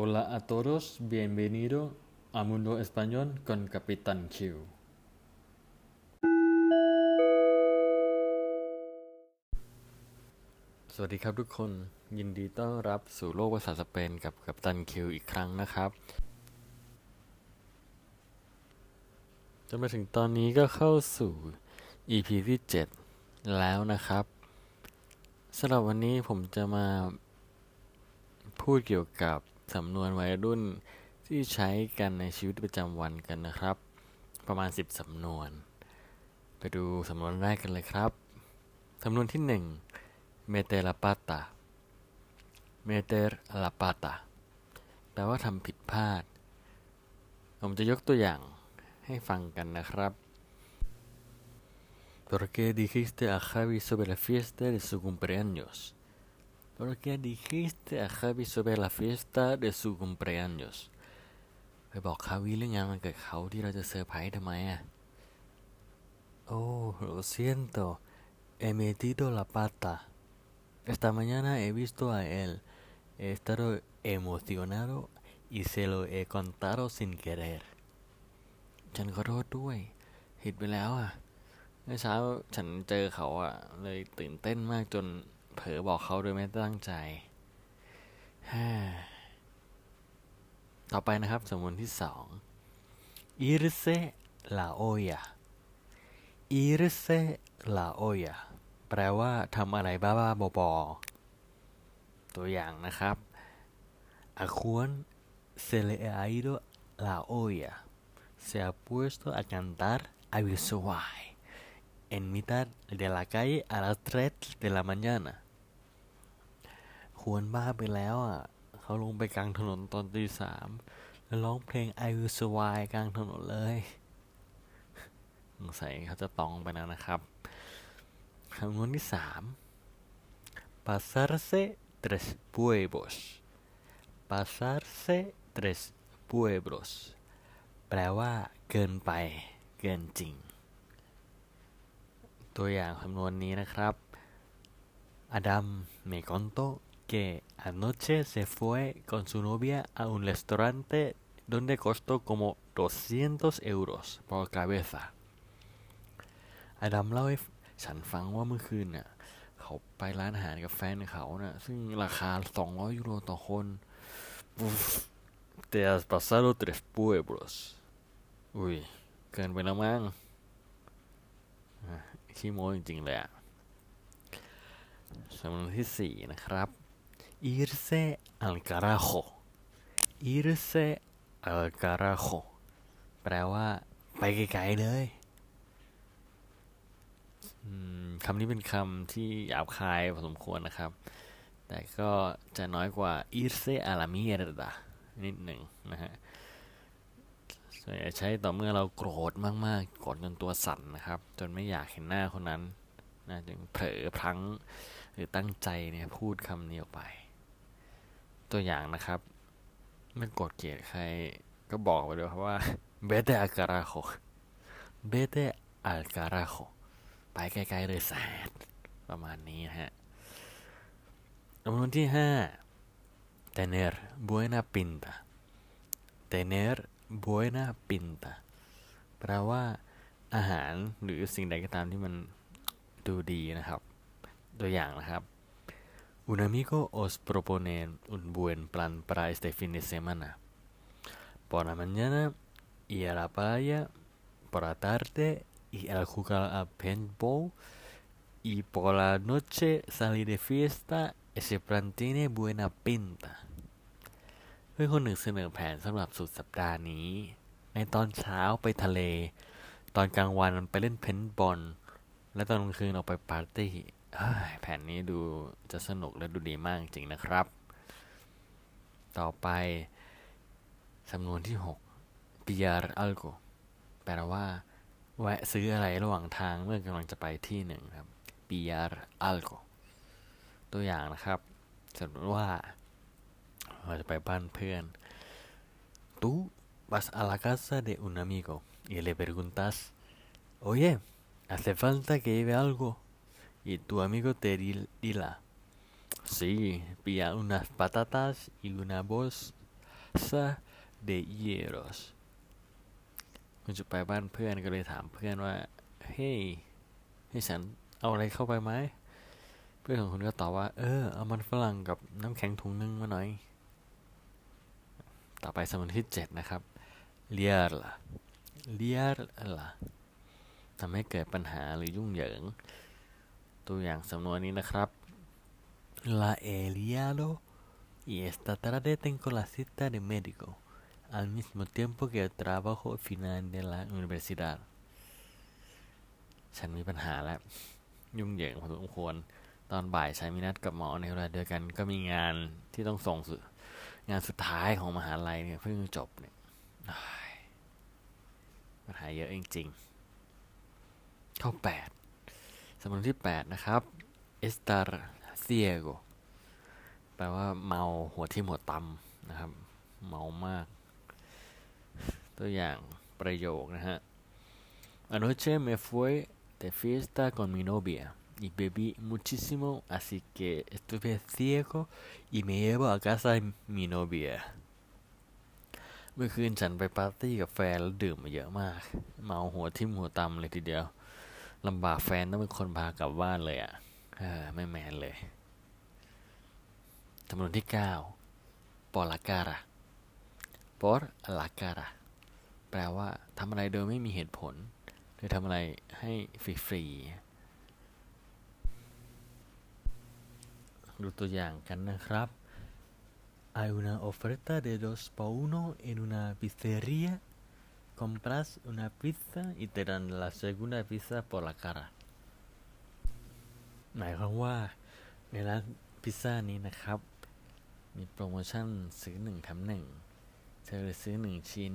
Hola a todos, bienvenido a Mundo Español con Capitán Q สวัสดีครับทุกคน ยินดีต้อนรับสู่โลกภาษาสเปนกับกัปตันคิวอีกครั้งนะครับจนมาถึงตอนนี้ก็เข้าสู่ EP ที่ 7 แล้วนะครับสำหรับวันนี้ผมจะมาพูดเกี่ยวกับ สำนวนวัยรุ่นที่ใช้กันในชีวิตประจำวันกันนะครับ ประมาณ 10 สำนวน ไปดูสำนวนแรกกันเลยครับ สำนวนที่1 meter la pata meter la pata แปลว่าทำผิดพลาด ผมจะยกตัวอย่างให้ฟังกันนะครับ ¿Por qué dijiste a Javi sobre la fiesta de su cumpleaños? ¿Por qué dijiste a Javi sobre la fiesta de su cumpleaños? ไปบอกคาวิเรื่องงานวันเกิดเขาที่เราจะเซอร์ไพรส์ทำไมอ่ะ Oh, lo siento. He metido la pata. Esta mañana he visto a él. He estado emocionado y se lo he contado sin querer. ฉันขอโทษด้วยผิดไปแล้วอ่ะ เมื่อเช้าฉันเจอเขาอ่ะ เลยตื่นเต้นมากจน เผลอบอกเขาโดยไม่ตั้งใจ ต่อไปนะครับสำนวนที่สองอิรเซลาโอยะอิรเซลาโอยะแปลว่าทำอะไรบ้าๆบอๆตัวอย่างนะครับอาควนเซเลอไอโดลาโอยะ se ha puesto a cantar a Bisuay en mitad de la calle a las 3 de la mañana. ควรบ้าไปแล้วอะ เขาลงไปกลางถนนตอนตีสามแล้วร้องเพลง I Will Survive กลางถนนเลยสงสัยเขาจะตองไปแล้วนะครับคำนวนที่สาม pasarse tres pueblos pasarse tres pueblos แปลว่า เกินไป เกินจริง ตัวอย่างคำนวนนี้นะครับ Adam me contó que anoche se fue con su novia a un restaurante donde costó como 200 euros por cabeza อดัมเล่าให้ฉันฟังว่าเมื่อคืนน่ะเขาไปร้านอาหารกับแฟนเขาน่ะซึ่งราคา 200 ยูโรต่อคน Uf, te has pasado tres pueblos อุ้ย เกินไปแล้วมั้งอะขี้โม้จริงๆเลยอะสำนวนที่สี่นะครับ irse al carajo irse al carajo แปลว่า ไปไกลๆเลยคำนี้เป็นคำที่หยาบคายพอสมควรนะครับ แต่ก็จะน้อยกว่า irse a la mierda นิดหนึ่งนะฮะส่วนใหญ่ใช้ต่อเมื่อเราโกรธมากๆ โกรธจนตัวสั่นนะครับ จนไม่อยากเห็นหน้าคนนั้นนะจึงเผลอพลั้งหรือตั้งใจเนี่ยพูดคำนี้ออกไป ตัวอย่างนะครับไม่โกรธเกลียดใครก็บอกไปเลยครับว่า vete al carajo vete al carajo ไปไกลๆเลยแสดประมาณนี้ฮะคำนวนที่ห้า tener buena pinta tener buena pinta แปลว่าอาหารหรือสิ่งใดก็ตามที่มันดูดีนะครับ ตัวอย่างนะครับ Un amigo os propone un buen plan para este fin de semana. Por la mañana ir a la playa, por la tarde ir a jugar a paintball y por la noche salir de fiesta. Ese plan tiene buena pinta. เพื่อนคนหนึ่งเสนอแผนสำหรับสุดสัปดาห์นี้ ในตอนเช้าไปทะเล ตอนกลางวันไปเล่นเพนบอล และตอนกลางคืนออกไปปาร์ตี้เฮ้ย แผนนี้ดูจะสนุกและดูดีมากจริงนะครับ ต่อไปสำนวนที่ 6 pillar algo แปลว่า แวะซื้ออะไรระหว่างทางเมื่อกำลังจะไปที่หนึ่งครับ pillar algo ตัวอย่างนะครับสมมติว่า เราจะไปบ้านเพื่อน tú vas a la casa de un amigo y le preguntas oye hace falta que lleve algo y tu amigo te dirá, sí pilla unas patatas y una bolsa de hieros คุณจะไปบ้านเพื่อนก็เลยถามเพื่อนว่า เฮ้ยให้ฉันเอาอะไรเข้าไปไหม เพื่อนของคุณก็ตอบว่า เออ เอามันฝรั่งกับน้ำแข็งถุงนึงมาหน่อย ต่อไปสมนวนที่เจ็ดนะครับเลียร์ล่ะเลียร์ล่ะทำให้เกิดปัญหาหรือยุ่งเหยิง ตัวอย่างสำนวนนี้นะครับ La he liado y esta tarde tengo la cita de médico al mismo tiempo que el trabajo final de la universidad ฉันมีปัญหาแล้ว ยุ่งเหยิงพอสมควร ตอนบ่ายฉันมีนัดกับหมอในเวลาเดียวกันก็มีงานที่ต้องส่งสุงานสุดท้ายของมหาลัยเนี่ยเพิ่งจบเนี่ยปัญหาเยอะจริงๆข้อ8 สมนวนที่ 8 นะครับ estar ciego แปลว่าเมาหัวที่หัวตำนะครับ เมามาก ตัวอย่างประโยคนะฮะ Anoche me fue de fiesta con mi novia y bebí muchísimo así que estuve ciego y me llevo a casa mi novia เมื่อคืนฉันไปปาร์ตี้กับแฟนแล้วดื่มมาเยอะมาก เมาหัวทิ่มหัวตำเลยทีเดียว ลำบากแฟนต้องเป็นคนพากลับบ้านเลยอะ่ะไม่แมนเลยจำนวนที่เก้าปอลาการะปอลาการะแปลว่าทำอะไรโดยไม่มีเหตุผล หรือทำอะไรให้ฟรีๆ ดูตัวอย่างกันนะครับ Hay una oferta de dos por uno en una pizzería. Compras una pizza y te dan la segunda pizza por la cara. หมายความว่าในร้านพิซซ่านี้นะครับ มีโปรโมชั่นซื้อหนึ่งแถมหนึ่งเธอซื้อหนึ่งชิ้น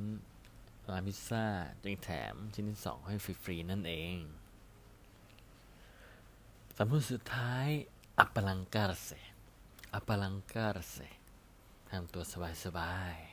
ร้านพิซซ่าจึงแถมชิ้นที่สองให้ฟรีๆนั่นเองสำนวนสุดท้ายอัปลังการเซอัปลังการเซทำตัวสบายๆ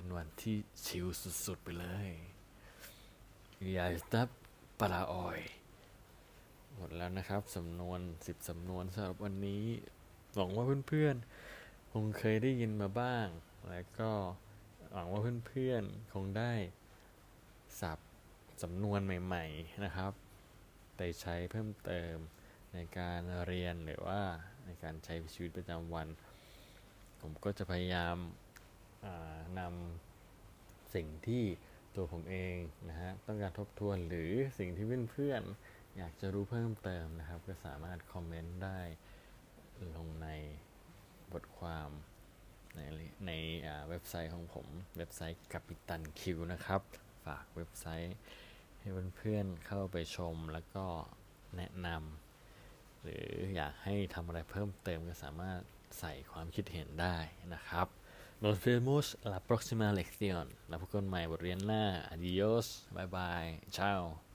เป็นวันที่ชิลสุด ๆ ไปเลยยาสตับปลาออย หมดแล้วนะครับสำนวนสิบสำนวนสำหรับวันนี้ หวังว่าเพื่อนๆ คงเคยได้ยินมาบ้าง และก็หวังว่าเพื่อนๆ คงได้สับสำนวนใหม่ ๆ นะครับ ไปใช้เพิ่มเติมในการเรียนหรือว่าในการใช้ชีวิตประจำวัน ผมก็จะพยายาม นำสิ่งที่ตัวผมเองนะฮะต้องการทบทวนหรือสิ่งที่เพื่อนๆอยากจะรู้เพิ่มเติมนะครับ ก็สามารถคอมเมนต์ได้ลงในบทความในในเว็บไซต์ของผมเว็บไซต์กัปิตันคิวนะครับ ฝากเว็บไซต์ให้เพื่อนๆเข้าไปชมแล้วก็แนะนำหรืออยากให้ทำอะไรเพิ่มเติมก็สามารถใส่ความคิดเห็นได้นะครับ Nos vemos la próxima lección. La busco en Adiós. Bye bye. Chao.